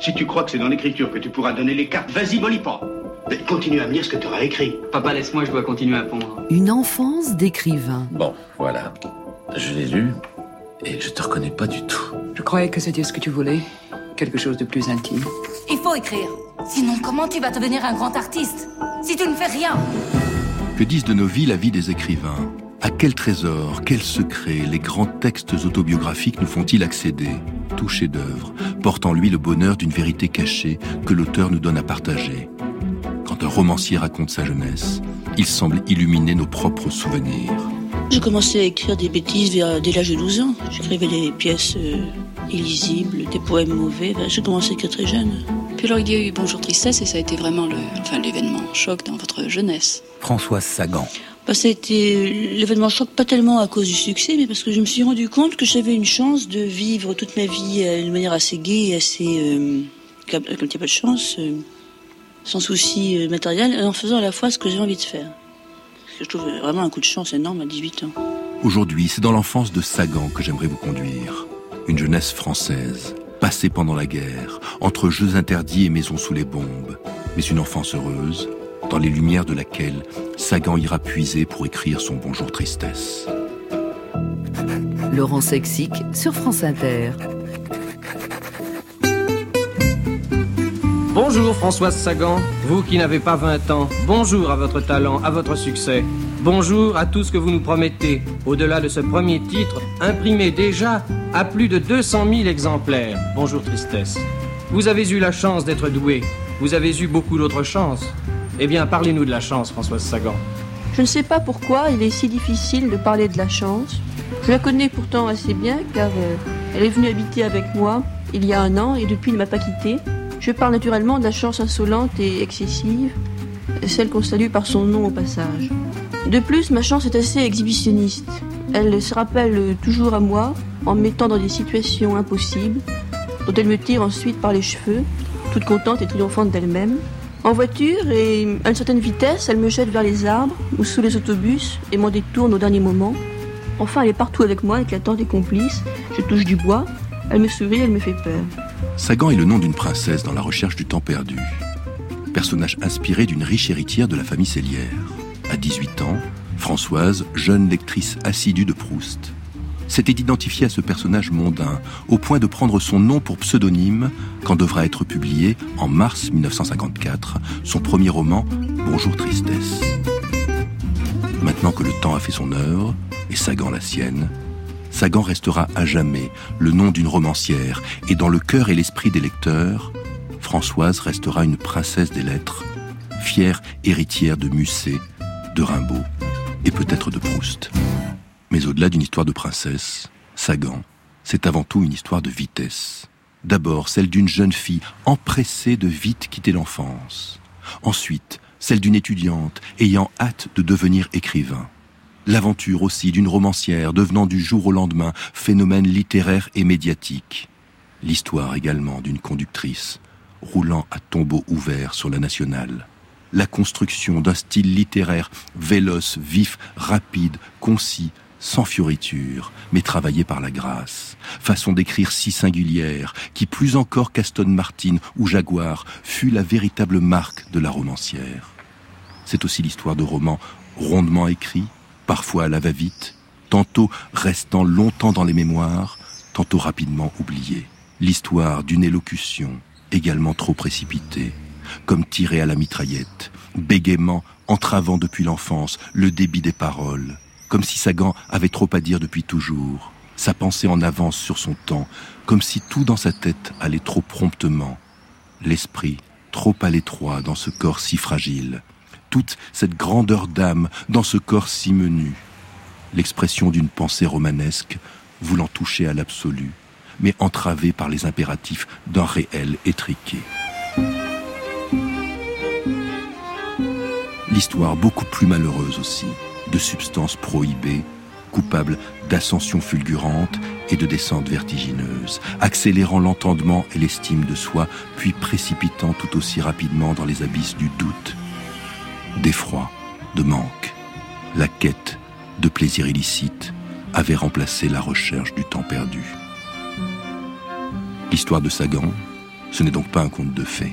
Si tu crois que c'est dans l'écriture que tu pourras donner les cartes, vas-y, molly pas. Mais continue à me lire ce que tu auras écrit. Papa, laisse-moi, je dois continuer à pondre. Une enfance d'écrivain. Bon, voilà. Je l'ai lu et je te reconnais pas du tout. Je croyais que c'était ce que tu voulais. Quelque chose de plus intime. Il faut écrire. Sinon, comment tu vas devenir un grand artiste Si tu ne fais rien? Que disent de nos vies la vie des écrivains? À quel trésor, quel secret les grands textes autobiographiques nous font-ils accéder? Tout chef-d'œuvre porte en lui le bonheur d'une vérité cachée que l'auteur nous donne à partager. Quand un romancier raconte sa jeunesse, il semble illuminer nos propres souvenirs. J'ai commencé à écrire des bêtises vers, dès l'âge de 12 ans. J'écrivais des pièces euh, illisibles, des poèmes mauvais. Ben, j'ai commencé à écrire très jeune. Puis alors il y a eu Bonjour Tristesse et ça a été vraiment le, enfin, l'événement choc dans votre jeunesse. Françoise Sagan. Ben, ça a été l'événement choc, pas tellement à cause du succès, mais parce que je me suis rendu compte que j'avais une chance de vivre toute ma vie euh, d'une manière assez gaie et assez. Euh, comme il n'y a pas de chance, euh, sans souci euh, matériel, en faisant à la fois ce que j'ai envie de faire. Je trouve vraiment un coup de chance énorme à 18 ans. Aujourd'hui, c'est dans l'enfance de Sagan que j'aimerais vous conduire. Une jeunesse française, passée pendant la guerre, entre jeux interdits et maisons sous les bombes, mais une enfance heureuse, dans les lumières de laquelle Sagan ira puiser pour écrire son Bonjour Tristesse. Laurent Sexic sur France Inter. Bonjour Françoise Sagan, vous qui n'avez pas 20 ans, bonjour à votre talent, à votre succès. Bonjour à tout ce que vous nous promettez. Au-delà de ce premier titre, imprimé déjà à plus de 200 000 exemplaires. Bonjour Tristesse. Vous avez eu la chance d'être doué. Vous avez eu beaucoup d'autres chances. Eh bien, parlez-nous de la chance, Françoise Sagan. Je ne sais pas pourquoi il est si difficile de parler de la chance. Je la connais pourtant assez bien car euh, elle est venue habiter avec moi il y a un an et depuis ne m'a pas quittée. Je parle naturellement de la chance insolente et excessive, celle qu'on salue par son nom au passage. De plus, ma chance est assez exhibitionniste. Elle se rappelle toujours à moi en me mettant dans des situations impossibles, dont elle me tire ensuite par les cheveux, toute contente et triomphante d'elle-même. En voiture et à une certaine vitesse, elle me jette vers les arbres ou sous les autobus et m'en détourne au dernier moment. Enfin, elle est partout avec moi, éclatant des complices. Je touche du bois. Elle me sourit, elle me fait peur. Sagan est le nom d'une princesse dans la recherche du temps perdu. Personnage inspiré d'une riche héritière de la famille Célière. À 18 ans, Françoise, jeune lectrice assidue de Proust, s'était identifiée à ce personnage mondain, au point de prendre son nom pour pseudonyme quand devra être publié, en mars 1954, son premier roman, Bonjour Tristesse. Maintenant que le temps a fait son œuvre, et Sagan la sienne, Sagan restera à jamais le nom d'une romancière, et dans le cœur et l'esprit des lecteurs, Françoise restera une princesse des lettres, fière héritière de Musset, de Rimbaud et peut-être de Proust. Mais au-delà d'une histoire de princesse, Sagan, c'est avant tout une histoire de vitesse. D'abord celle d'une jeune fille empressée de vite quitter l'enfance. Ensuite, celle d'une étudiante ayant hâte de devenir écrivain. L'aventure aussi d'une romancière devenant du jour au lendemain phénomène littéraire et médiatique. L'histoire également d'une conductrice roulant à tombeau ouvert sur la nationale. La construction d'un style littéraire véloce, vif, rapide, concis, sans fioriture, mais travaillé par la grâce. Façon d'écrire si singulière, qui plus encore qu'Aston Martin ou Jaguar fut la véritable marque de la romancière. C'est aussi l'histoire de romans rondement écrits, parfois à la va-vite, tantôt restant longtemps dans les mémoires, tantôt rapidement oubliés. L'histoire d'une élocution également trop précipitée, comme tirée à la mitraillette, bégaiement entravant depuis l'enfance le débit des paroles, comme si Sagan avait trop à dire depuis toujours, sa pensée en avance sur son temps, comme si tout dans sa tête allait trop promptement, l'esprit trop à l'étroit dans ce corps si fragile, toute cette grandeur d'âme dans ce corps si menu, l'expression d'une pensée romanesque voulant toucher à l'absolu, mais entravée par les impératifs d'un réel étriqué. L'histoire beaucoup plus malheureuse aussi, de substances prohibées, coupables d'ascension fulgurante et de descente vertigineuse, accélérant l'entendement et l'estime de soi, puis précipitant tout aussi rapidement dans les abysses du doute, d'effroi, de manque. La quête de plaisir illicite avait remplacé la recherche du temps perdu. L'histoire de Sagan, Ce n'est donc pas un conte de fées.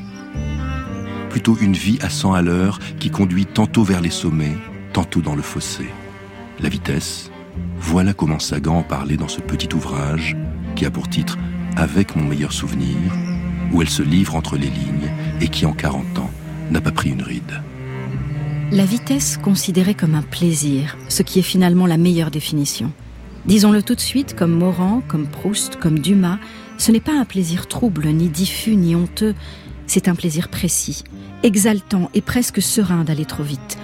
Plutôt une vie à 100 à l'heure qui conduit tantôt vers les sommets, tantôt dans le fossé. La vitesse, voilà comment Sagan parlait dans ce petit ouvrage qui a pour titre Avec mon meilleur souvenir, où elle se livre entre les lignes et qui en 40 ans n'a pas pris une ride. La vitesse considérée comme un plaisir, ce qui est finalement la meilleure définition. Disons-le tout de suite, comme Morand, comme Proust, comme Dumas, ce n'est pas un plaisir trouble, ni diffus, ni honteux, c'est un plaisir précis, exaltant et presque serein d'aller trop vite,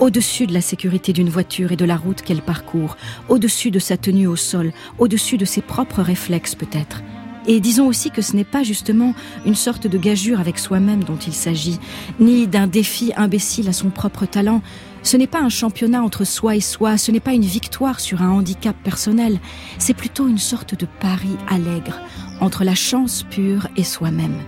au-dessus de la sécurité d'une voiture et de la route qu'elle parcourt, au-dessus de sa tenue au sol, au-dessus de ses propres réflexes peut-être. Et disons aussi que ce n'est pas justement une sorte de gageure avec soi-même dont il s'agit, ni d'un défi imbécile à son propre talent. Ce n'est pas un championnat entre soi et soi, ce n'est pas une victoire sur un handicap personnel, c'est plutôt une sorte de pari allègre entre la chance pure et soi-même.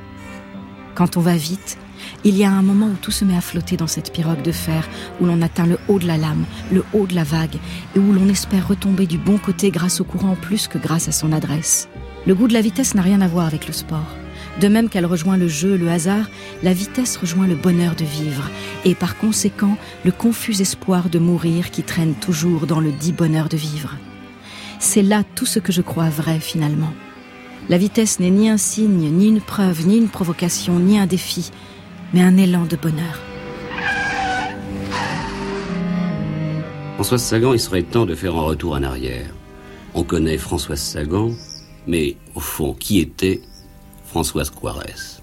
Quand on va vite, il y a un moment où tout se met à flotter dans cette pirogue de fer, où l'on atteint le haut de la lame, le haut de la vague, et où l'on espère retomber du bon côté grâce au courant plus que grâce à son adresse. Le goût de la vitesse n'a rien à voir avec le sport. De même qu'elle rejoint le jeu, le hasard, la vitesse rejoint le bonheur de vivre, et par conséquent le confus espoir de mourir qui traîne toujours dans le dit bonheur de vivre. C'est là tout ce que je crois vrai finalement. La vitesse n'est ni un signe, ni une preuve, ni une provocation, ni un défi, mais un élan de bonheur. Françoise Sagan, il serait temps de faire un retour en arrière. On connaît Françoise Sagan, mais au fond, qui était Françoise Coirès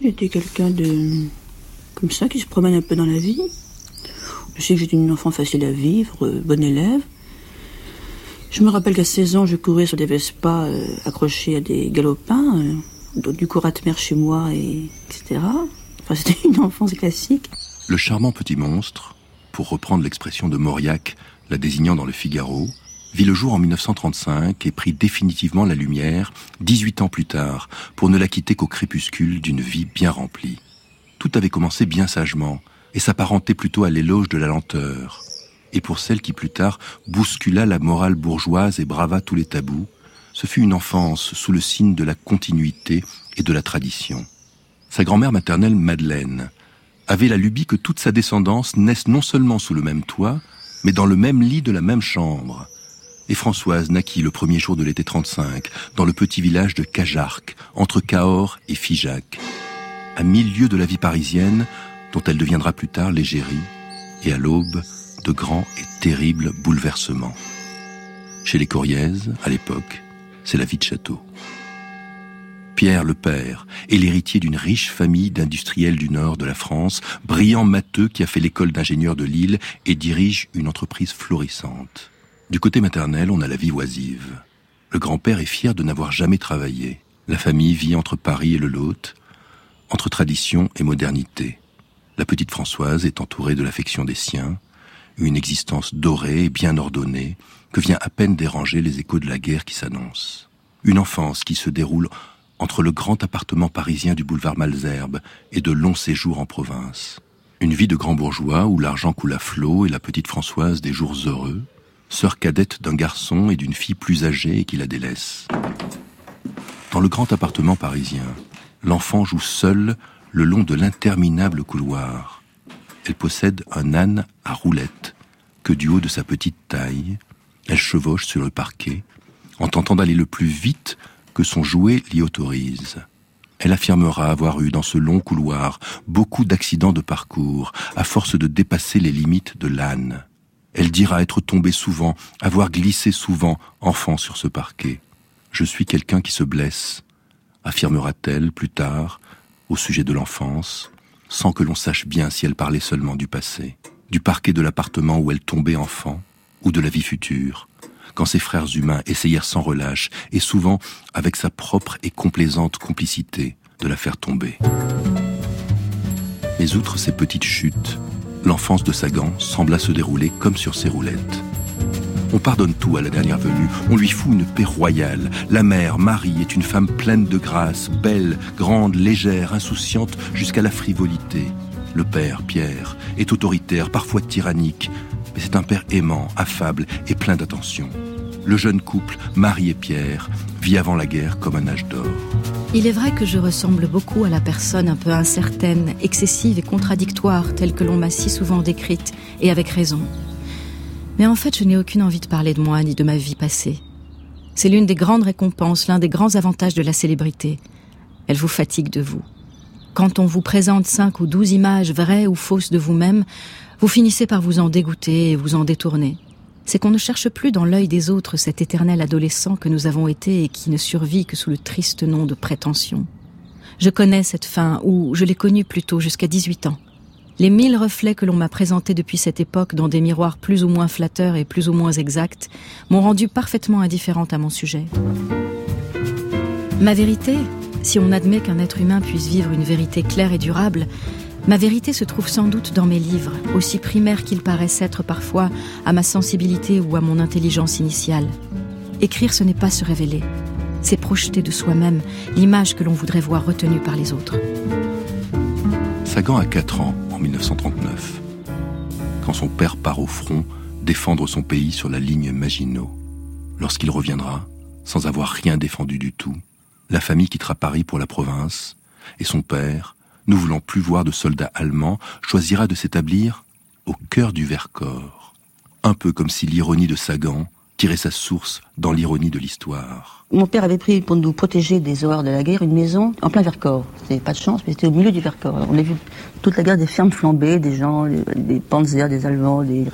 J'étais quelqu'un de. comme ça, qui se promène un peu dans la vie. Je sais que j'étais une enfant facile à vivre, euh, bonne élève. Je me rappelle qu'à 16 ans, je courais sur des Vespas euh, accrochés à des galopins, euh, du cours mer chez moi, et, etc. Enfin, c'était une enfance classique. Le charmant petit monstre, pour reprendre l'expression de Mauriac, la désignant dans le Figaro, vit le jour en 1935 et prit définitivement la lumière 18 ans plus tard pour ne la quitter qu'au crépuscule d'une vie bien remplie. Tout avait commencé bien sagement et s'apparentait plutôt à l'éloge de la lenteur. Et pour celle qui plus tard bouscula la morale bourgeoise et brava tous les tabous, ce fut une enfance sous le signe de la continuité et de la tradition. Sa grand-mère maternelle, Madeleine, avait la lubie que toute sa descendance naisse non seulement sous le même toit, mais dans le même lit de la même chambre, et Françoise naquit le premier jour de l'été 35 dans le petit village de Cajarc, entre Cahors et Figeac, à mille lieues de la vie parisienne dont elle deviendra plus tard l'égérie, et à l'aube de grands et terribles bouleversements. Chez les Coriaises, à l'époque, c'est la vie de château. Pierre le père est l'héritier d'une riche famille d'industriels du nord de la France, brillant matheux qui a fait l'école d'ingénieur de Lille et dirige une entreprise florissante. Du côté maternel, on a la vie oisive. Le grand-père est fier de n'avoir jamais travaillé. La famille vit entre Paris et le Lot, entre tradition et modernité. La petite Françoise est entourée de l'affection des siens, une existence dorée et bien ordonnée, que vient à peine déranger les échos de la guerre qui s'annonce. Une enfance qui se déroule entre le grand appartement parisien du boulevard Malzerbe et de longs séjours en province. Une vie de grand bourgeois où l'argent coule à flot et la petite Françoise des jours heureux, sœur cadette d'un garçon et d'une fille plus âgée qui la délaisse. Dans le grand appartement parisien, l'enfant joue seule le long de l'interminable couloir. Elle possède un âne à roulettes que du haut de sa petite taille, elle chevauche sur le parquet en tentant d'aller le plus vite que son jouet l'y autorise. Elle affirmera avoir eu dans ce long couloir beaucoup d'accidents de parcours, à force de dépasser les limites de l'âne. Elle dira être tombée souvent, avoir glissé souvent, enfant sur ce parquet. Je suis quelqu'un qui se blesse, affirmera-t-elle plus tard, au sujet de l'enfance, sans que l'on sache bien si elle parlait seulement du passé, du parquet de l'appartement où elle tombait enfant, ou de la vie future, quand ses frères humains essayèrent sans relâche, et souvent avec sa propre et complaisante complicité, de la faire tomber. Mais outre ces petites chutes, l'enfance de Sagan sembla se dérouler comme sur ses roulettes. On pardonne tout à la dernière venue, on lui fout une paix royale. La mère, Marie, est une femme pleine de grâce, belle, grande, légère, insouciante jusqu'à la frivolité. Le père, Pierre, est autoritaire, parfois tyrannique, mais c'est un père aimant, affable et plein d'attention. Le jeune couple, Marie et Pierre, vit avant la guerre comme un âge d'or. Il est vrai que je ressemble beaucoup à la personne un peu incertaine, excessive et contradictoire telle que l'on m'a si souvent décrite, et avec raison. Mais en fait, je n'ai aucune envie de parler de moi ni de ma vie passée. C'est l'une des grandes récompenses, l'un des grands avantages de la célébrité. Elle vous fatigue de vous. Quand on vous présente cinq ou douze images vraies ou fausses de vous-même, vous finissez par vous en dégoûter et vous en détourner. C'est qu'on ne cherche plus dans l'œil des autres cet éternel adolescent que nous avons été et qui ne survit que sous le triste nom de prétention. Je connais cette fin, ou je l'ai connue plutôt jusqu'à 18 ans. Les mille reflets que l'on m'a présentés depuis cette époque dans des miroirs plus ou moins flatteurs et plus ou moins exacts m'ont rendu parfaitement indifférente à mon sujet. Ma vérité, si on admet qu'un être humain puisse vivre une vérité claire et durable, ma vérité se trouve sans doute dans mes livres, aussi primaires qu'ils paraissent être parfois à ma sensibilité ou à mon intelligence initiale. Écrire, ce n'est pas se révéler, c'est projeter de soi-même l'image que l'on voudrait voir retenue par les autres. Sagan a 4 ans 1939, quand son père part au front défendre son pays sur la ligne Maginot. Lorsqu'il reviendra, sans avoir rien défendu du tout, la famille quittera Paris pour la province, et son père, ne voulant plus voir de soldats allemands, choisira de s'établir au cœur du Vercors, un peu comme si l'ironie de Sagan tirait sa source dans l'ironie de l'histoire. Mon père avait pris pour nous protéger des horreurs de la guerre une maison en plein Vercors. C'était pas de chance, mais c'était au milieu du Vercors. on a vu toute la guerre des fermes flambées, des gens, des panzers, des Allemands, des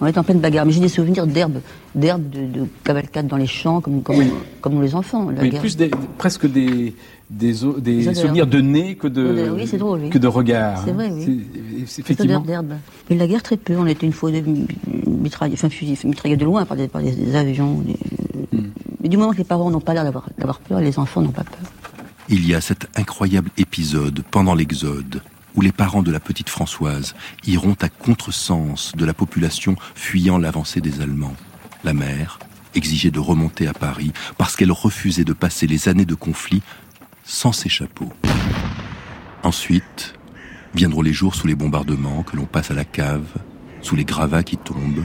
on était en pleine bagarre. Mais j'ai des souvenirs d'herbes, d'herbes de, de cavalcade dans les champs, comme, comme, comme les enfants. La plus presque des, des, des souvenirs de nez que de, oui, drôle, que de regard. C'est vrai, oui. C'est effectivement. d'herbe. Mais la guerre, très peu. On était une fois mitraillés, enfin, mitraillés de loin par des, par des, avions. Hmm. Mais du moment que les parents n'ont pas l'air d'avoir peur, les enfants n'ont pas peur. Il y a cet incroyable épisode pendant l'Exode où les parents de la petite Françoise iront à contresens de la population fuyant l'avancée des Allemands. La mère exigeait de remonter à Paris parce qu'elle refusait de passer les années de conflit sans ses chapeaux. Ensuite, viendront les jours sous les bombardements que l'on passe à la cave, sous les gravats qui tombent,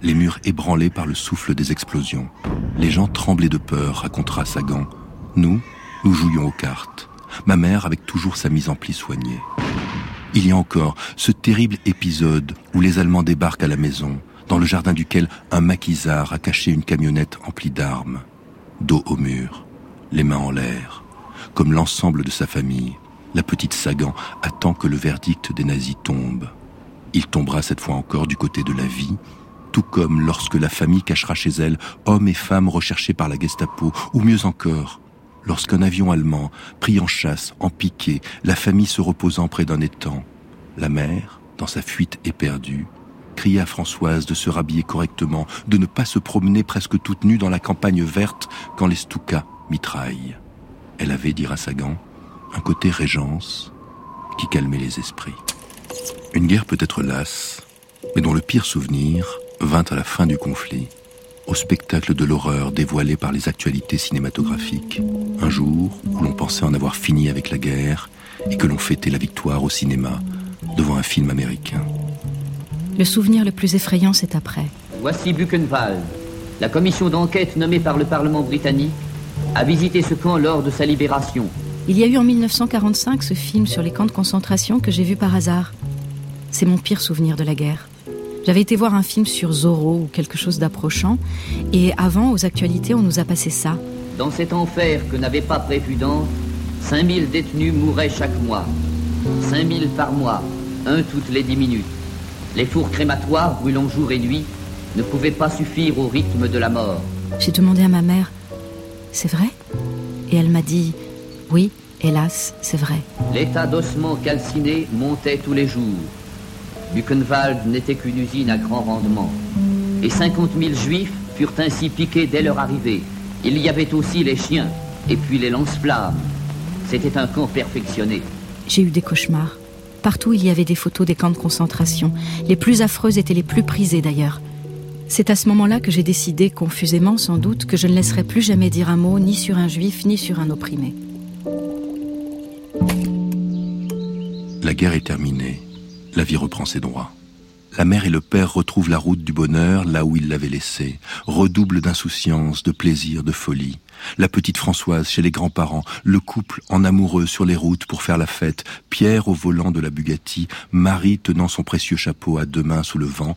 les murs ébranlés par le souffle des explosions. Les gens tremblaient de peur, racontera Sagan. Nous, nous jouions aux cartes. Ma mère avec toujours sa mise en pli soignée. Il y a encore ce terrible épisode où les Allemands débarquent à la maison, dans le jardin duquel un maquisard a caché une camionnette emplie d'armes, dos au mur, les mains en l'air, comme l'ensemble de sa famille. La petite Sagan attend que le verdict des nazis tombe. Il tombera cette fois encore du côté de la vie, tout comme lorsque la famille cachera chez elle hommes et femmes recherchés par la Gestapo, ou mieux encore, lorsqu'un avion allemand, pris en chasse, en piqué, la famille se reposant près d'un étang, la mère, dans sa fuite éperdue, cria à Françoise de se rhabiller correctement, de ne pas se promener presque toute nue dans la campagne verte quand les Stukas mitraillent. Elle avait, dira Sagan, un côté régence qui calmait les esprits. Une guerre peut être lasse, mais dont le pire souvenir vint à la fin du conflit au spectacle de l'horreur dévoilé par les actualités cinématographiques. Un jour où l'on pensait en avoir fini avec la guerre et que l'on fêtait la victoire au cinéma devant un film américain. Le souvenir le plus effrayant, c'est après. Voici Buchenwald. La commission d'enquête nommée par le Parlement britannique a visité ce camp lors de sa libération. Il y a eu en 1945 ce film sur les camps de concentration que j'ai vu par hasard. C'est mon pire souvenir de la guerre. J'avais été voir un film sur Zorro ou quelque chose d'approchant, et avant, aux actualités, on nous a passé ça. Dans cet enfer que n'avait pas prévu Dante, 5000 détenus mouraient chaque mois. 5000 par mois, un toutes les dix minutes. Les fours crématoires brûlant jour et nuit ne pouvaient pas suffire au rythme de la mort. J'ai demandé à ma mère, c'est vrai? Et elle m'a dit, oui, hélas, c'est vrai. L'état d'ossement calciné montait tous les jours. Buchenwald n'était qu'une usine à grand rendement. Et 50 000 juifs furent ainsi piqués dès leur arrivée. Il y avait aussi les chiens, et puis les lance-flammes. C'était un camp perfectionné. J'ai eu des cauchemars. Partout, il y avait des photos des camps de concentration. Les plus affreuses étaient les plus prisées d'ailleurs. C'est à ce moment-là que j'ai décidé, confusément sans doute, que je ne laisserai plus jamais dire un mot ni sur un juif ni sur un opprimé. La guerre est terminée la vie reprend ses droits. la mère et le père retrouvent la route du bonheur là où ils l'avaient laissée, redoublent d'insouciance, de plaisir, de folie. La petite Françoise chez les grands-parents, le couple en amoureux sur les routes pour faire la fête, Pierre au volant de la Bugatti, Marie tenant son précieux chapeau à deux mains sous le vent,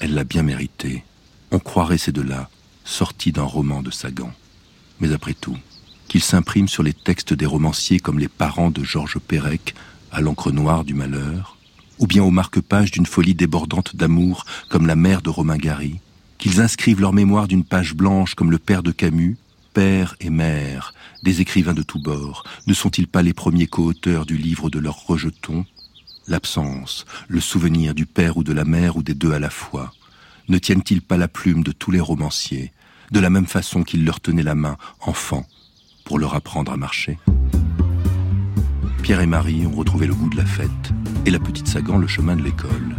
elle l'a bien mérité. On croirait ces deux-là, sortis d'un roman de Sagan. Mais après tout, qu'ils s'impriment sur les textes des romanciers comme les parents de Georges Perec, à l'encre noire du malheur, ou bien aux marque-pages d'une folie débordante d'amour comme la mère de Romain Gary, qu'ils inscrivent leur mémoire d'une page blanche comme le père de Camus, père et mère, des écrivains de tous bords, ne sont-ils pas les premiers co-auteurs du livre de leurs rejetons L'absence, le souvenir du père ou de la mère ou des deux à la fois, ne tiennent-ils pas la plume de tous les romanciers, de la même façon qu'ils leur tenaient la main, enfants, pour leur apprendre à marcher? Pierre et Marie ont retrouvé le goût de la fête, et la petite Sagan le chemin de l'école.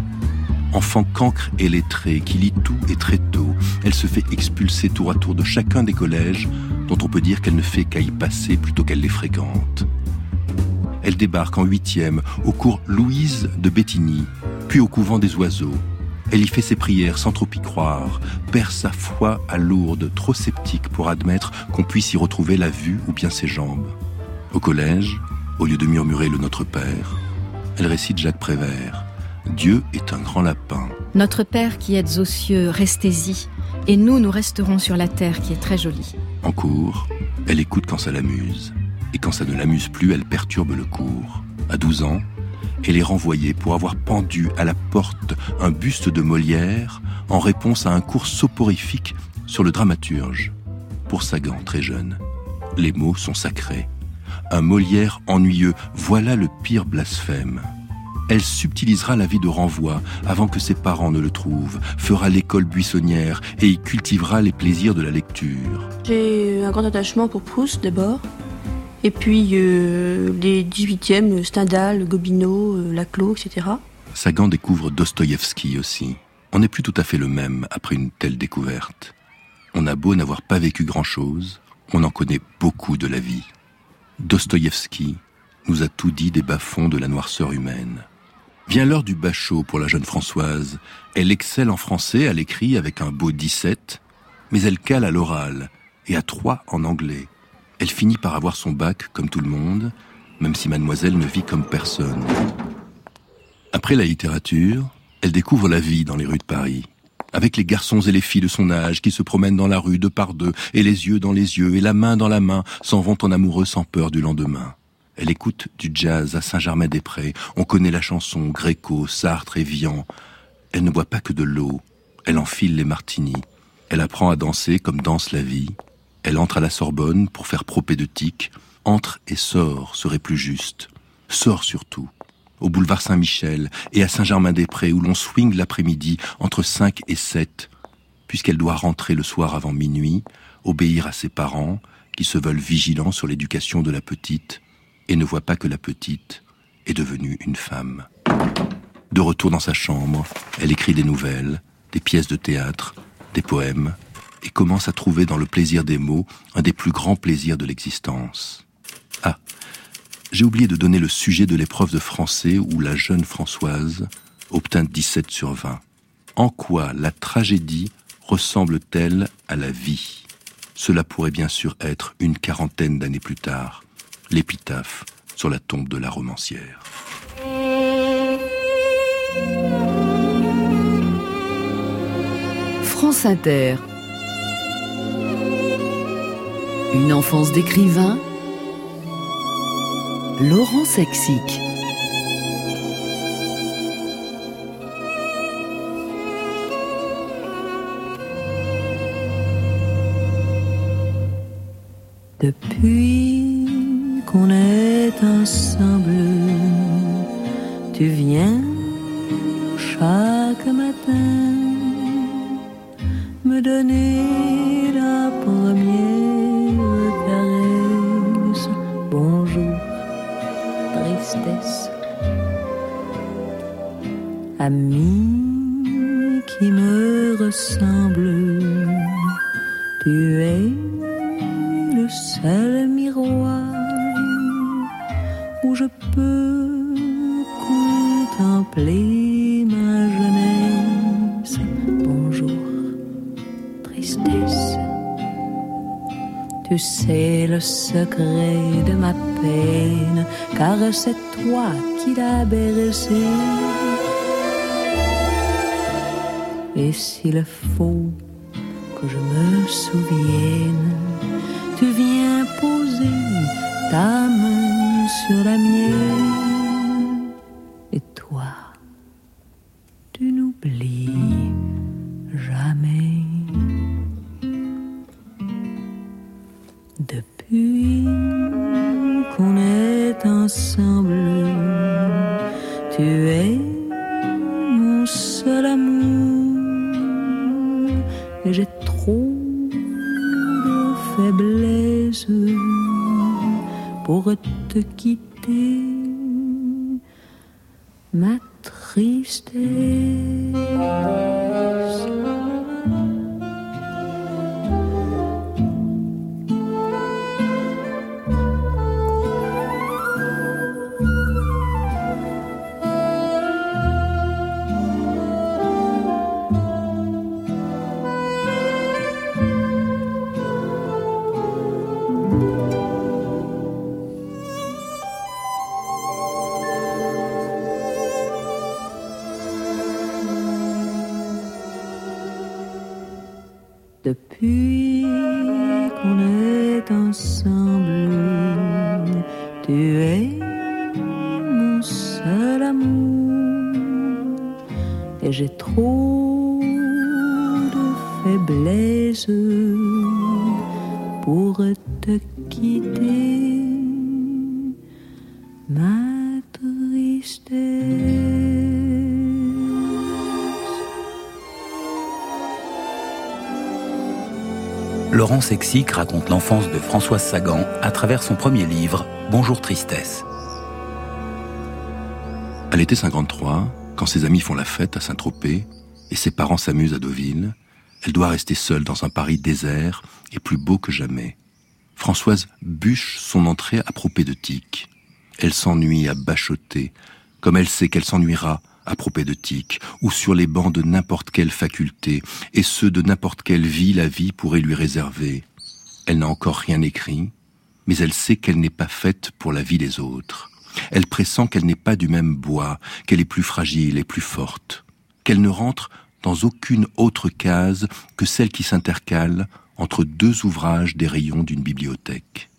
Enfant cancre et lettré, qui lit tout et très tôt, elle se fait expulser tour à tour de chacun des collèges dont on peut dire qu'elle ne fait qu'à y passer plutôt qu'elle les fréquente. Elle débarque en huitième au cours Louise de Bettigny, puis au couvent des oiseaux. Elle y fait ses prières sans trop y croire, perd sa foi à Lourdes, trop sceptique pour admettre qu'on puisse y retrouver la vue ou bien ses jambes. Au collège, au lieu de murmurer le Notre Père, elle récite Jacques Prévert. Dieu est un grand lapin. Notre Père qui êtes aux cieux, restez-y, et nous, nous resterons sur la terre qui est très jolie. En cours, elle écoute quand ça l'amuse, et quand ça ne l'amuse plus, elle perturbe le cours. À 12 ans, elle est renvoyée pour avoir pendu à la porte un buste de Molière en réponse à un cours soporifique sur le dramaturge. Pour Sagan, très jeune, les mots sont sacrés un Molière ennuyeux, voilà le pire blasphème. Elle subtilisera la vie de renvoi avant que ses parents ne le trouvent, fera l'école buissonnière et y cultivera les plaisirs de la lecture. J'ai un grand attachement pour Proust d'abord, et puis euh, les 18e, Stendhal, Gobineau, euh, Laclos, etc. Sagan découvre Dostoïevski aussi. On n'est plus tout à fait le même après une telle découverte. On a beau n'avoir pas vécu grand-chose, on en connaît beaucoup de la vie. Dostoïevski nous a tout dit des bas-fonds de la noirceur humaine. Vient l'heure du bachot pour la jeune Françoise. Elle excelle en français à l'écrit avec un beau 17, mais elle cale à l'oral et à 3 en anglais. Elle finit par avoir son bac comme tout le monde, même si mademoiselle ne vit comme personne. Après la littérature, elle découvre la vie dans les rues de Paris avec les garçons et les filles de son âge qui se promènent dans la rue deux par deux, et les yeux dans les yeux, et la main dans la main, s'en vont en amoureux sans peur du lendemain. Elle écoute du jazz à Saint-Germain-des-Prés, on connaît la chanson Gréco, Sartre et Vian. Elle ne boit pas que de l'eau, elle enfile les martinis, elle apprend à danser comme danse la vie, elle entre à la Sorbonne pour faire propédeutique, entre et sort serait plus juste, sort surtout au boulevard Saint-Michel et à Saint-Germain-des-Prés où l'on swing l'après-midi entre 5 et 7, puisqu'elle doit rentrer le soir avant minuit, obéir à ses parents qui se veulent vigilants sur l'éducation de la petite et ne voient pas que la petite est devenue une femme. De retour dans sa chambre, elle écrit des nouvelles, des pièces de théâtre, des poèmes, et commence à trouver dans le plaisir des mots un des plus grands plaisirs de l'existence. Ah, j'ai oublié de donner le sujet de l'épreuve de français où la jeune Françoise obtint 17 sur 20. En quoi la tragédie ressemble-t-elle à la vie? Cela pourrait bien sûr être une quarantaine d'années plus tard, l'épitaphe sur la tombe de la romancière. France Inter. Une enfance d'écrivain Laurent Sexic. Depuis qu'on est ensemble, tu viens chaque matin me donner la première Ami qui me ressemble, tu es le seul miroir où je peux contempler Tu sais le secret de ma peine, car c'est toi qui l'as bercé. Et s'il faut que je me souvienne, tu viens poser ta main sur la mienne. Ma tristesse. Sexic raconte l'enfance de Françoise Sagan à travers son premier livre, Bonjour Tristesse. À l'été 53, quand ses amis font la fête à Saint-Tropez et ses parents s'amusent à Deauville, elle doit rester seule dans un Paris désert et plus beau que jamais. Françoise bûche son entrée à propédeutique. Elle s'ennuie à bachoter, comme elle sait qu'elle s'ennuiera à propédeutique, ou sur les bancs de n'importe quelle faculté, et ceux de n'importe quelle vie la vie pourrait lui réserver. Elle n'a encore rien écrit, mais elle sait qu'elle n'est pas faite pour la vie des autres. Elle pressent qu'elle n'est pas du même bois, qu'elle est plus fragile et plus forte, qu'elle ne rentre dans aucune autre case que celle qui s'intercale entre deux ouvrages des rayons d'une bibliothèque.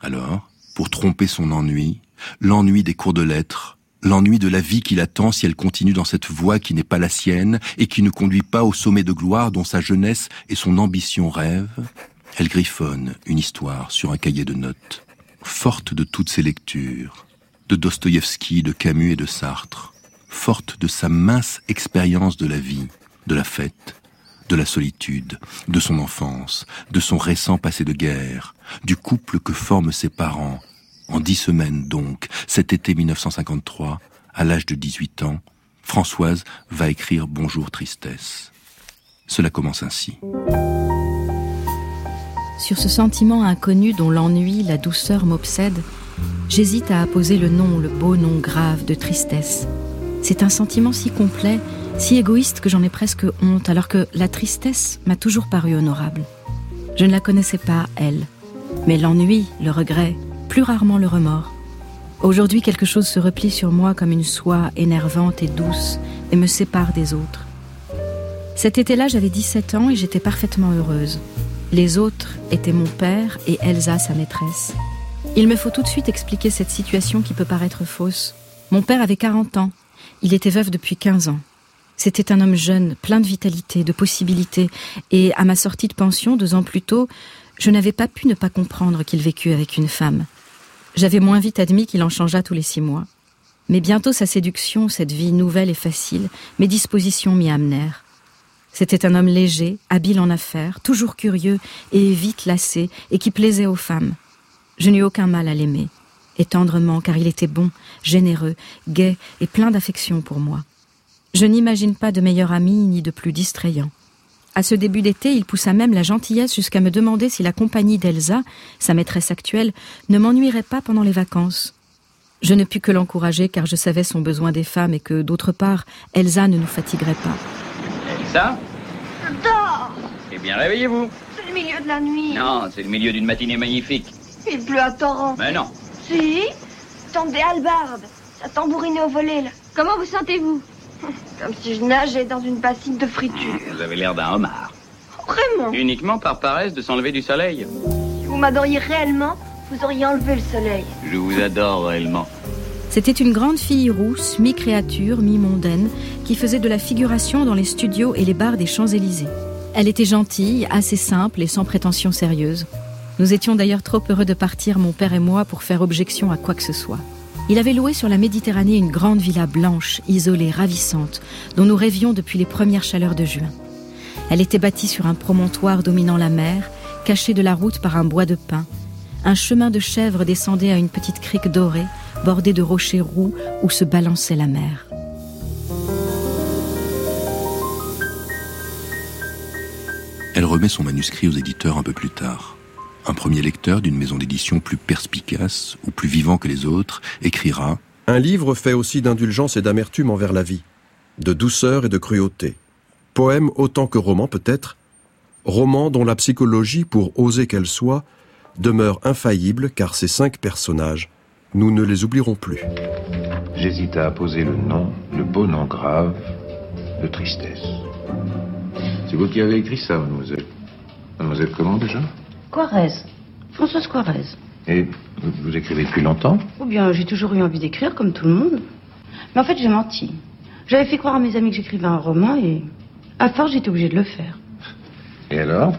Alors, pour tromper son ennui, l'ennui des cours de lettres, l'ennui de la vie qui l'attend si elle continue dans cette voie qui n'est pas la sienne et qui ne conduit pas au sommet de gloire dont sa jeunesse et son ambition rêvent, elle griffonne une histoire sur un cahier de notes, forte de toutes ses lectures, de Dostoïevski, de Camus et de Sartre, forte de sa mince expérience de la vie, de la fête, de la solitude, de son enfance, de son récent passé de guerre, du couple que forment ses parents, en dix semaines donc, cet été 1953, à l'âge de 18 ans, Françoise va écrire Bonjour Tristesse. Cela commence ainsi. Sur ce sentiment inconnu dont l'ennui, la douceur m'obsède, j'hésite à apposer le nom, le beau nom grave de tristesse. C'est un sentiment si complet, si égoïste que j'en ai presque honte, alors que la tristesse m'a toujours paru honorable. Je ne la connaissais pas, elle. Mais l'ennui, le regret, plus rarement le remords. Aujourd'hui, quelque chose se replie sur moi comme une soie énervante et douce et me sépare des autres. Cet été-là, j'avais 17 ans et j'étais parfaitement heureuse. Les autres étaient mon père et Elsa, sa maîtresse. Il me faut tout de suite expliquer cette situation qui peut paraître fausse. Mon père avait 40 ans. Il était veuf depuis 15 ans. C'était un homme jeune, plein de vitalité, de possibilités, et à ma sortie de pension, deux ans plus tôt, je n'avais pas pu ne pas comprendre qu'il vécut avec une femme. J'avais moins vite admis qu'il en changeât tous les six mois. Mais bientôt sa séduction, cette vie nouvelle et facile, mes dispositions m'y amenèrent. C'était un homme léger, habile en affaires, toujours curieux et vite lassé, et qui plaisait aux femmes. Je n'eus aucun mal à l'aimer, et tendrement, car il était bon, généreux, gai et plein d'affection pour moi. Je n'imagine pas de meilleur ami ni de plus distrayant. À ce début d'été, il poussa même la gentillesse jusqu'à me demander si la compagnie d'Elsa, sa maîtresse actuelle, ne m'ennuierait pas pendant les vacances. Je ne pus que l'encourager car je savais son besoin des femmes et que, d'autre part, Elsa ne nous fatiguerait pas. Elsa Dors Eh bien, réveillez-vous. C'est le milieu de la nuit. Non, c'est le milieu d'une matinée magnifique. Il pleut à torrent. Mais non. Si Tente des halbardes. Ça tambourinait au volet, là. Comment vous sentez-vous? Comme si je nageais dans une bassine de friture. Vous avez l'air d'un homard. Vraiment Uniquement par paresse de s'enlever du soleil. Si vous m'adoriez réellement, vous auriez enlevé le soleil. Je vous adore réellement. C'était une grande fille rousse, mi-créature, mi-mondaine, qui faisait de la figuration dans les studios et les bars des Champs-Élysées. Elle était gentille, assez simple et sans prétention sérieuse. Nous étions d'ailleurs trop heureux de partir, mon père et moi, pour faire objection à quoi que ce soit. Il avait loué sur la Méditerranée une grande villa blanche, isolée, ravissante, dont nous rêvions depuis les premières chaleurs de juin. Elle était bâtie sur un promontoire dominant la mer, cachée de la route par un bois de pin. Un chemin de chèvre descendait à une petite crique dorée, bordée de rochers roux où se balançait la mer. Elle remet son manuscrit aux éditeurs un peu plus tard. Un premier lecteur d'une maison d'édition plus perspicace ou plus vivant que les autres écrira Un livre fait aussi d'indulgence et d'amertume envers la vie, de douceur et de cruauté. Poème autant que roman peut-être, roman dont la psychologie, pour oser qu'elle soit, demeure infaillible car ces cinq personnages, nous ne les oublierons plus. J'hésite à poser le nom, le beau nom grave, de tristesse. C'est vous qui avez écrit ça, mademoiselle. Mademoiselle comment déjà? Quarez. Françoise Quarez. Et vous, vous écrivez depuis longtemps Ou bien j'ai toujours eu envie d'écrire comme tout le monde. Mais en fait j'ai menti. J'avais fait croire à mes amis que j'écrivais un roman et à force j'étais obligée de le faire. Et alors?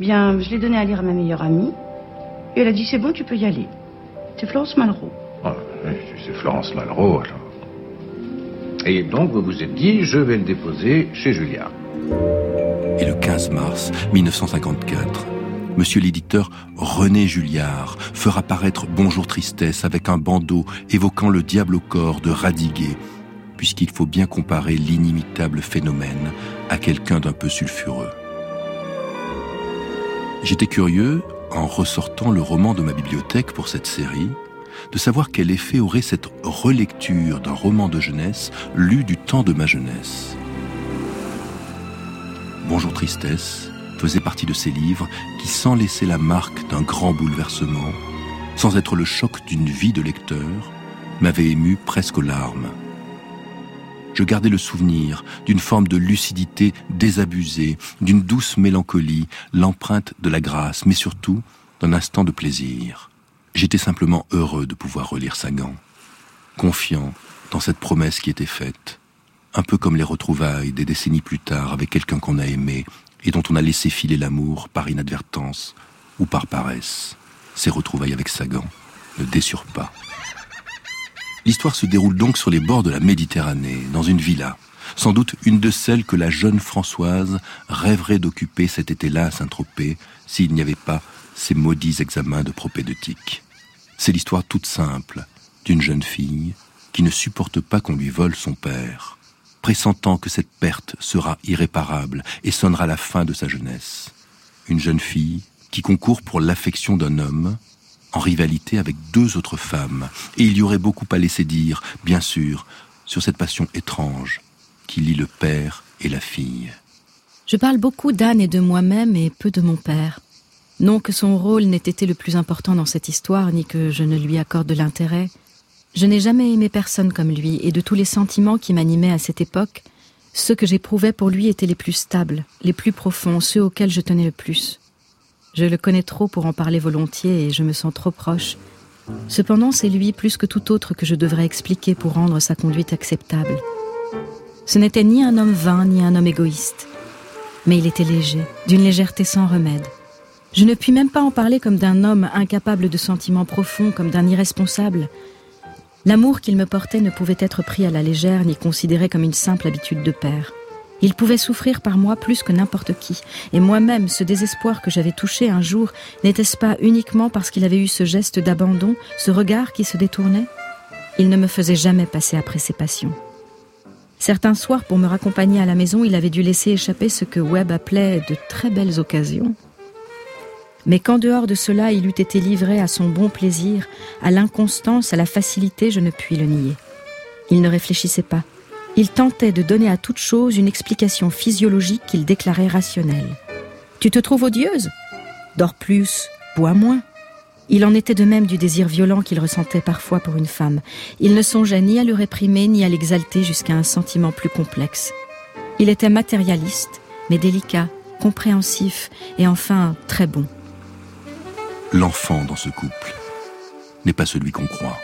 Bien, je l'ai donné à lire à ma meilleure amie. Et elle a dit c'est bon, tu peux y aller. C'est Florence Malraux. Ah, C'est Florence Malraux, alors. Et donc vous vous êtes dit, je vais le déposer chez Julia. Et le 15 mars 1954, Monsieur l'éditeur René Julliard fera paraître Bonjour Tristesse avec un bandeau évoquant le diable au corps de Radiguet, puisqu'il faut bien comparer l'inimitable phénomène à quelqu'un d'un peu sulfureux. J'étais curieux, en ressortant le roman de ma bibliothèque pour cette série, de savoir quel effet aurait cette relecture d'un roman de jeunesse lu du temps de ma jeunesse. Bonjour Tristesse faisait partie de ces livres qui, sans laisser la marque d'un grand bouleversement, sans être le choc d'une vie de lecteur, m'avait ému presque aux larmes. Je gardais le souvenir d'une forme de lucidité désabusée, d'une douce mélancolie, l'empreinte de la grâce, mais surtout d'un instant de plaisir. J'étais simplement heureux de pouvoir relire Sagan, confiant dans cette promesse qui était faite, un peu comme les retrouvailles des décennies plus tard avec quelqu'un qu'on a aimé et dont on a laissé filer l'amour par inadvertance ou par paresse. Ces retrouvailles avec Sagan ne déçurent pas. L'histoire se déroule donc sur les bords de la Méditerranée, dans une villa, sans doute une de celles que la jeune Françoise rêverait d'occuper cet été-là à Saint-Tropez, s'il n'y avait pas ces maudits examens de propédeutique. C'est l'histoire toute simple d'une jeune fille qui ne supporte pas qu'on lui vole son père, pressentant que cette perte sera irréparable et sonnera la fin de sa jeunesse. Une jeune fille qui concourt pour l'affection d'un homme, en rivalité avec deux autres femmes, et il y aurait beaucoup à laisser dire, bien sûr, sur cette passion étrange qui lie le père et la fille. Je parle beaucoup d'Anne et de moi-même et peu de mon père. Non que son rôle n'ait été le plus important dans cette histoire, ni que je ne lui accorde de l'intérêt. Je n'ai jamais aimé personne comme lui, et de tous les sentiments qui m'animaient à cette époque, ceux que j'éprouvais pour lui étaient les plus stables, les plus profonds, ceux auxquels je tenais le plus. Je le connais trop pour en parler volontiers et je me sens trop proche. Cependant, c'est lui plus que tout autre que je devrais expliquer pour rendre sa conduite acceptable. Ce n'était ni un homme vain ni un homme égoïste, mais il était léger, d'une légèreté sans remède. Je ne puis même pas en parler comme d'un homme incapable de sentiments profonds, comme d'un irresponsable. L'amour qu'il me portait ne pouvait être pris à la légère ni considéré comme une simple habitude de père. Il pouvait souffrir par moi plus que n'importe qui, et moi-même, ce désespoir que j'avais touché un jour, n'était-ce pas uniquement parce qu'il avait eu ce geste d'abandon, ce regard qui se détournait? Il ne me faisait jamais passer après ses passions. Certains soirs, pour me raccompagner à la maison, il avait dû laisser échapper ce que Webb appelait de très belles occasions. Mais qu'en dehors de cela, il eût été livré à son bon plaisir, à l'inconstance, à la facilité, je ne puis le nier. Il ne réfléchissait pas. Il tentait de donner à toute chose une explication physiologique qu'il déclarait rationnelle. Tu te trouves odieuse? Dors plus, bois moins. Il en était de même du désir violent qu'il ressentait parfois pour une femme. Il ne songeait ni à le réprimer ni à l'exalter jusqu'à un sentiment plus complexe. Il était matérialiste, mais délicat, compréhensif et enfin très bon. L'enfant dans ce couple n'est pas celui qu'on croit.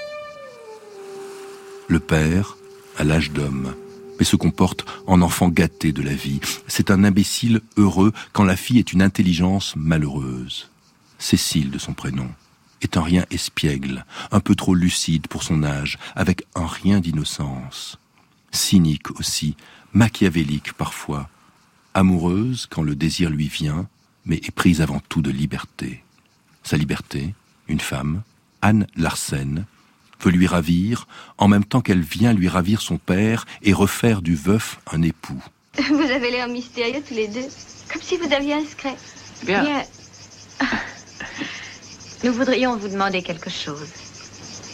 Le père a l'âge d'homme, mais se comporte en enfant gâté de la vie. C'est un imbécile heureux quand la fille est une intelligence malheureuse. Cécile de son prénom est un rien espiègle, un peu trop lucide pour son âge, avec un rien d'innocence. Cynique aussi, machiavélique parfois, amoureuse quand le désir lui vient, mais éprise avant tout de liberté. Sa liberté, une femme, Anne Larsen, veut lui ravir, en même temps qu'elle vient lui ravir son père et refaire du veuf un époux. Vous avez l'air mystérieux tous les deux, comme si vous aviez un secret. Bien. Bien. Nous voudrions vous demander quelque chose.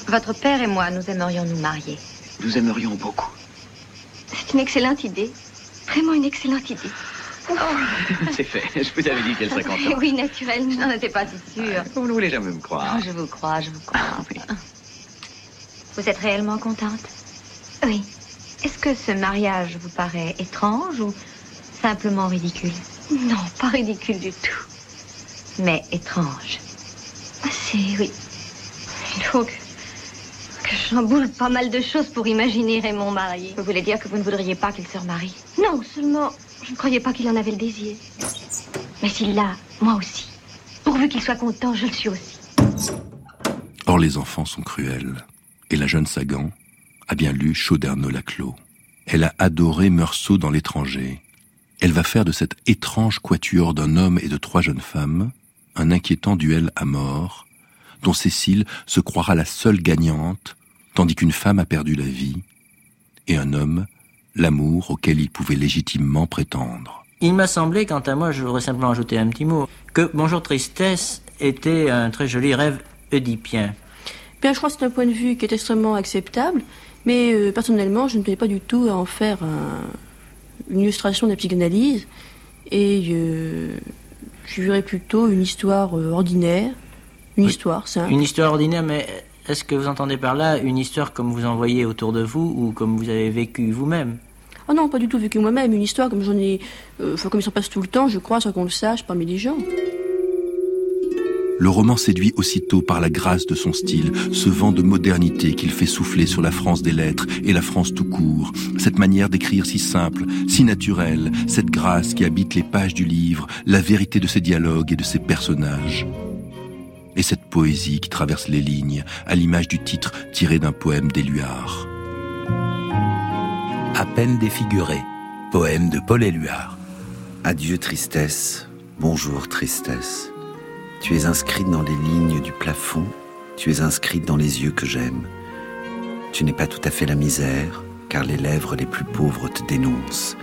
Votre père et moi, nous aimerions nous marier. Nous aimerions beaucoup. C'est une excellente idée. Vraiment une excellente idée. C'est fait. Je vous avais dit qu'elle serait contente. Oui, naturellement. Je n'en étais pas si sûre. Vous ne voulez jamais me croire. Oh, je vous crois, je vous crois. Ah, Vous êtes réellement contente? Oui. Est-ce que ce mariage vous paraît étrange ou simplement ridicule? Non, pas ridicule du tout. Mais étrange. Ah, c'est, oui. Il faut que, que je chamboule pas mal de choses pour imaginer Raymond marié. Vous voulez dire que vous ne voudriez pas qu'il se remarie? Non, seulement, je ne croyais pas qu'il en avait le désir. Mais s'il l'a, moi aussi. Pourvu qu'il soit content, je le suis aussi. Or les enfants sont cruels, et la jeune Sagan a bien lu Chauderno Laclos. Elle a adoré Meursault dans l'étranger. Elle va faire de cet étrange quatuor d'un homme et de trois jeunes femmes un inquiétant duel à mort, dont Cécile se croira la seule gagnante, tandis qu'une femme a perdu la vie, et un homme, l'amour auquel il pouvait légitimement prétendre. Il m'a semblé, quant à moi, je voudrais simplement ajouter un petit mot, que Bonjour Tristesse était un très joli rêve oedipien. Bien, je crois que c'est un point de vue qui est extrêmement acceptable, mais euh, personnellement, je ne tenais pas du tout à en faire un- une illustration de la psychanalyse, et euh, je verrais plutôt une histoire euh, ordinaire, une Oui. histoire simple. Une histoire ordinaire, mais est-ce que vous entendez par là une histoire comme vous en voyez autour de vous ou comme vous avez vécu vous-même? Ah non, pas du tout vécu moi-même, une histoire comme j'en ai, euh, comme il s'en passe tout le temps, je crois, sans qu'on le sache parmi les gens. Le roman séduit aussitôt par la grâce de son style, ce vent de modernité qu'il fait souffler sur la France des lettres et la France tout court, cette manière d'écrire si simple, si naturelle, cette grâce qui habite les pages du livre, la vérité de ses dialogues et de ses personnages. Et cette poésie qui traverse les lignes, à l'image du titre tiré d'un poème d'Éluard. À peine défiguré. Poème de Paul Éluard. Adieu tristesse, bonjour tristesse. Tu es inscrite dans les lignes du plafond, tu es inscrite dans les yeux que j'aime. Tu n'es pas tout à fait la misère, car les lèvres les plus pauvres te dénoncent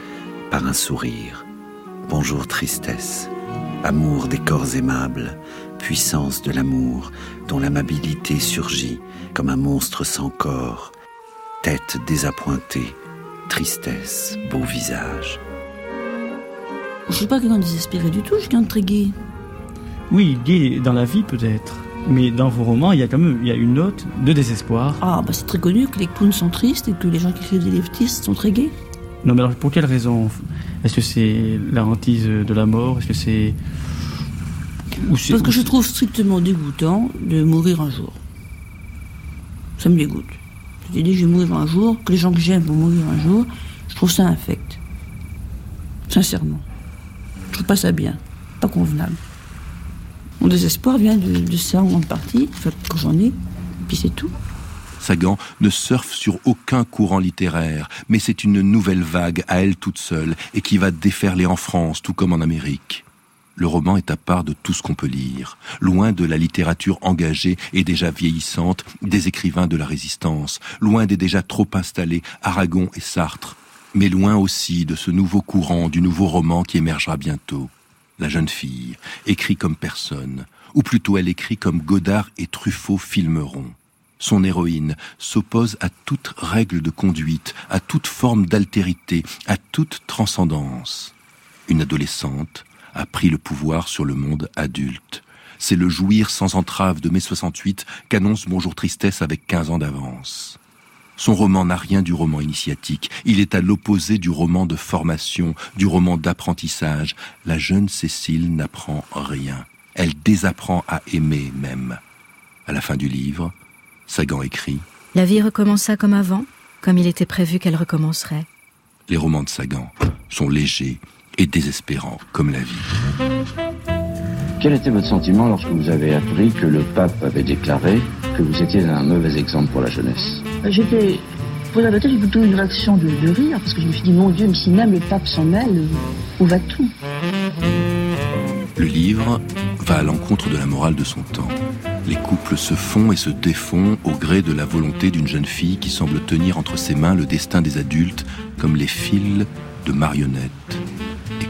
par un sourire. Bonjour tristesse, amour des corps aimables, puissance de l'amour dont l'amabilité surgit comme un monstre sans corps, tête désappointée, tristesse, beau visage. Je suis pas quelqu'un de désespéré du tout, je suis quelqu'un de très gai. Oui, gay dans la vie peut-être. Mais dans vos romans, il y a quand même il y a une note de désespoir. Ah, bah c'est très connu que les clowns sont tristes et que les gens qui écrivent des leftistes sont très gays. Non, mais alors pour quelle raison? Est-ce que c'est la hantise de la mort? Est-ce que c'est. Parce que je trouve strictement dégoûtant de mourir un jour. Ça me dégoûte. Cette idée, je vais mourir un jour, que les gens que j'aime vont mourir un jour, je trouve ça infect. Sincèrement. Je trouve pas ça bien. Pas convenable. Mon désespoir vient de, de ça en grande partie, enfin, quand j'en ai, et puis c'est tout. Sagan ne surfe sur aucun courant littéraire, mais c'est une nouvelle vague à elle toute seule et qui va déferler en France tout comme en Amérique. Le roman est à part de tout ce qu'on peut lire, loin de la littérature engagée et déjà vieillissante des écrivains de la résistance, loin des déjà trop installés Aragon et Sartre, mais loin aussi de ce nouveau courant du nouveau roman qui émergera bientôt. La jeune fille écrit comme personne, ou plutôt elle écrit comme Godard et Truffaut filmeront. Son héroïne s'oppose à toute règle de conduite, à toute forme d'altérité, à toute transcendance. Une adolescente, a pris le pouvoir sur le monde adulte. C'est le jouir sans entrave de mai 68 qu'annonce Bonjour Tristesse avec 15 ans d'avance. Son roman n'a rien du roman initiatique. Il est à l'opposé du roman de formation, du roman d'apprentissage. La jeune Cécile n'apprend rien. Elle désapprend à aimer même. À la fin du livre, Sagan écrit La vie recommença comme avant, comme il était prévu qu'elle recommencerait. Les romans de Sagan sont légers et désespérants comme la vie. Quel était votre sentiment lorsque vous avez appris que le pape avait déclaré que vous étiez un mauvais exemple pour la jeunesse? J'étais, pour la j'ai plutôt une réaction de, de, rire, parce que je me suis dit, mon Dieu, mais si même le pape s'en mêle, où va tout? Le livre va à l'encontre de la morale de son temps. Les couples se font et se défont au gré de la volonté d'une jeune fille qui semble tenir entre ses mains le destin des adultes comme les fils de marionnettes.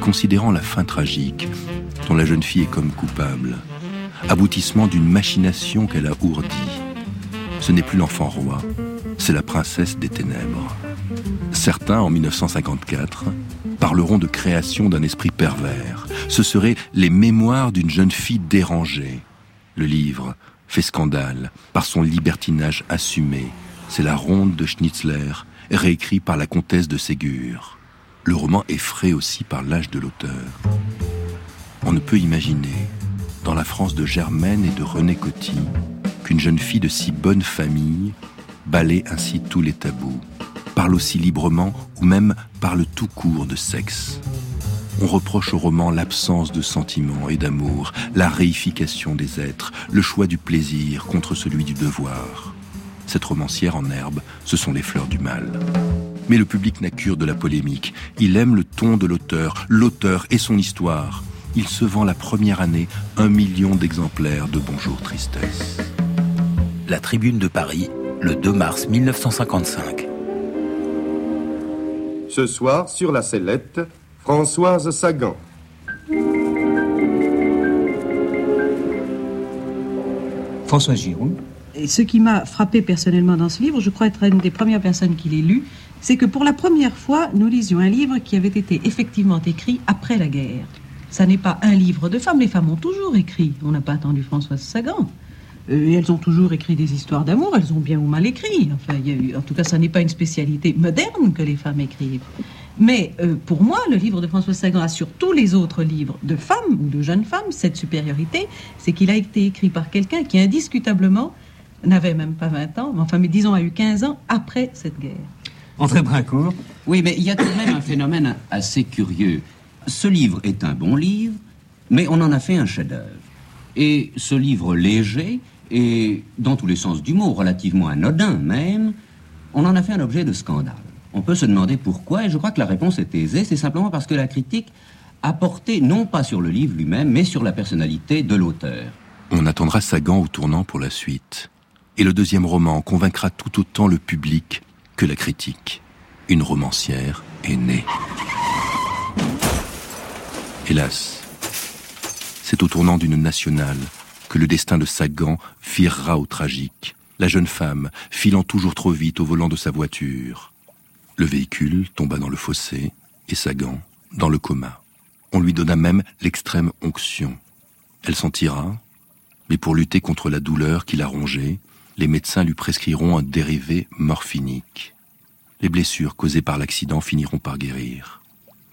Considérant la fin tragique, dont la jeune fille est comme coupable, aboutissement d'une machination qu'elle a ourdie. Ce n'est plus l'enfant roi, c'est la princesse des ténèbres. Certains, en 1954, parleront de création d'un esprit pervers. Ce seraient les mémoires d'une jeune fille dérangée. Le livre fait scandale par son libertinage assumé. C'est la ronde de Schnitzler, réécrit par la comtesse de Ségur. Le roman est frais aussi par l'âge de l'auteur. On ne peut imaginer, dans la France de Germaine et de René Coty, qu'une jeune fille de si bonne famille balaie ainsi tous les tabous, parle aussi librement ou même parle tout court de sexe. On reproche au roman l'absence de sentiments et d'amour, la réification des êtres, le choix du plaisir contre celui du devoir. Cette romancière en herbe, ce sont les fleurs du mal. Mais le public n'a cure de la polémique. Il aime le ton de l'auteur, l'auteur et son histoire il se vend la première année un million d'exemplaires de Bonjour Tristesse. La Tribune de Paris, le 2 mars 1955. Ce soir, sur la sellette, Françoise Sagan. Françoise Giroud. Et ce qui m'a frappé personnellement dans ce livre, je crois être une des premières personnes qui l'ait lu, c'est que pour la première fois, nous lisions un livre qui avait été effectivement écrit après la guerre. Ça n'est pas un livre de femmes. Les femmes ont toujours écrit. On n'a pas attendu Françoise Sagan. Euh, elles ont toujours écrit des histoires d'amour. Elles ont bien ou mal écrit. Enfin, en tout cas, ça n'est pas une spécialité moderne que les femmes écrivent. Mais euh, pour moi, le livre de Françoise Sagan a sur tous les autres livres de femmes ou de jeunes femmes cette supériorité, c'est qu'il a été écrit par quelqu'un qui indiscutablement n'avait même pas 20 ans, enfin, mais disons, a eu 15 ans après cette guerre. André Brincourt. Oui, mais il y a tout de même un phénomène assez curieux. Ce livre est un bon livre, mais on en a fait un chef-d'œuvre. Et ce livre léger, et dans tous les sens du mot, relativement anodin même, on en a fait un objet de scandale. On peut se demander pourquoi, et je crois que la réponse est aisée, c'est simplement parce que la critique a porté non pas sur le livre lui-même, mais sur la personnalité de l'auteur. On attendra Sagan au tournant pour la suite. Et le deuxième roman convaincra tout autant le public que la critique. Une romancière est née. Hélas, c'est au tournant d'une nationale que le destin de Sagan virera au tragique, la jeune femme filant toujours trop vite au volant de sa voiture. Le véhicule tomba dans le fossé et Sagan dans le coma. On lui donna même l'extrême onction. Elle s'en tira, mais pour lutter contre la douleur qui la rongeait, les médecins lui prescriront un dérivé morphinique. Les blessures causées par l'accident finiront par guérir.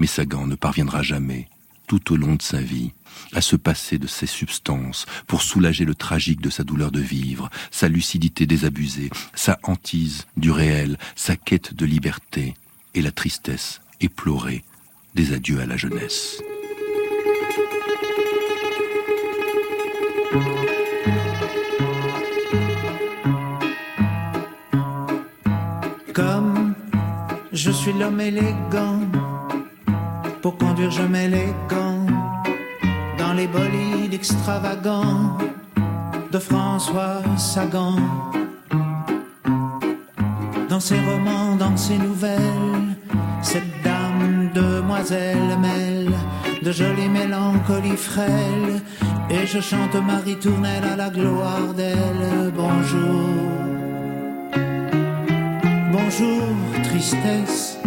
Mais Sagan ne parviendra jamais tout au long de sa vie, à se passer de ces substances pour soulager le tragique de sa douleur de vivre, sa lucidité désabusée, sa hantise du réel, sa quête de liberté et la tristesse éplorée des adieux à la jeunesse. Je suis l'homme élégant pour conduire je mets dans les bolides extravagants de François Sagan. Dans ses romans, dans ses nouvelles, cette dame demoiselle mêle de jolies mélancolies frêles et je chante Marie Tournelle à la gloire d'elle. Bonjour, bonjour, tristesse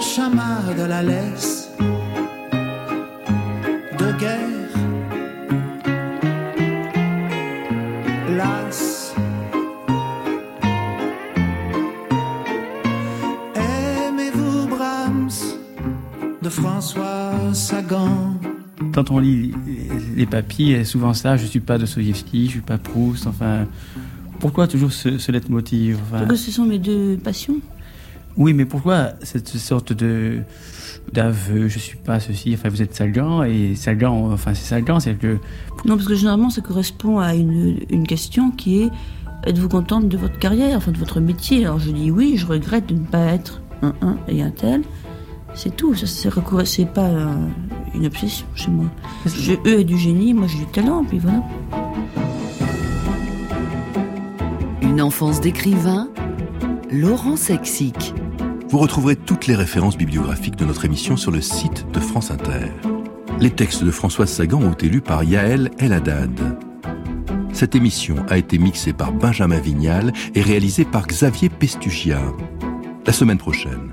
chamas de la laisse de guerre. Las. Aimez-vous Brahms de François Sagan? Quand on lit les papiers, souvent ça, je suis pas de Dostoevsky, je suis pas Proust, enfin, pourquoi toujours ce, ce leitmotiv enfin, Parce que ce sont mes deux passions. Oui, mais pourquoi cette sorte de d'aveu, je suis pas ceci, enfin vous êtes Sagan et Sagan, enfin c'est Sagan, c'est que... Non, parce que généralement ça correspond à une, une question qui est êtes-vous contente de votre carrière, enfin de votre métier? Alors je dis oui, je regrette de ne pas être un un et un tel. C'est tout, ça c'est pas euh, une obsession chez moi. Je, eux est du génie, moi j'ai du talent, puis voilà. Une enfance d'écrivain, Laurent Sexic. Vous retrouverez toutes les références bibliographiques de notre émission sur le site de France Inter. Les textes de Françoise Sagan ont été lus par Yaël El Haddad. Cette émission a été mixée par Benjamin Vignal et réalisée par Xavier Pestugia. La semaine prochaine,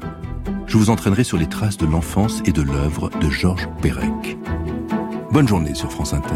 je vous entraînerai sur les traces de l'enfance et de l'œuvre de Georges Perec. Bonne journée sur France Inter.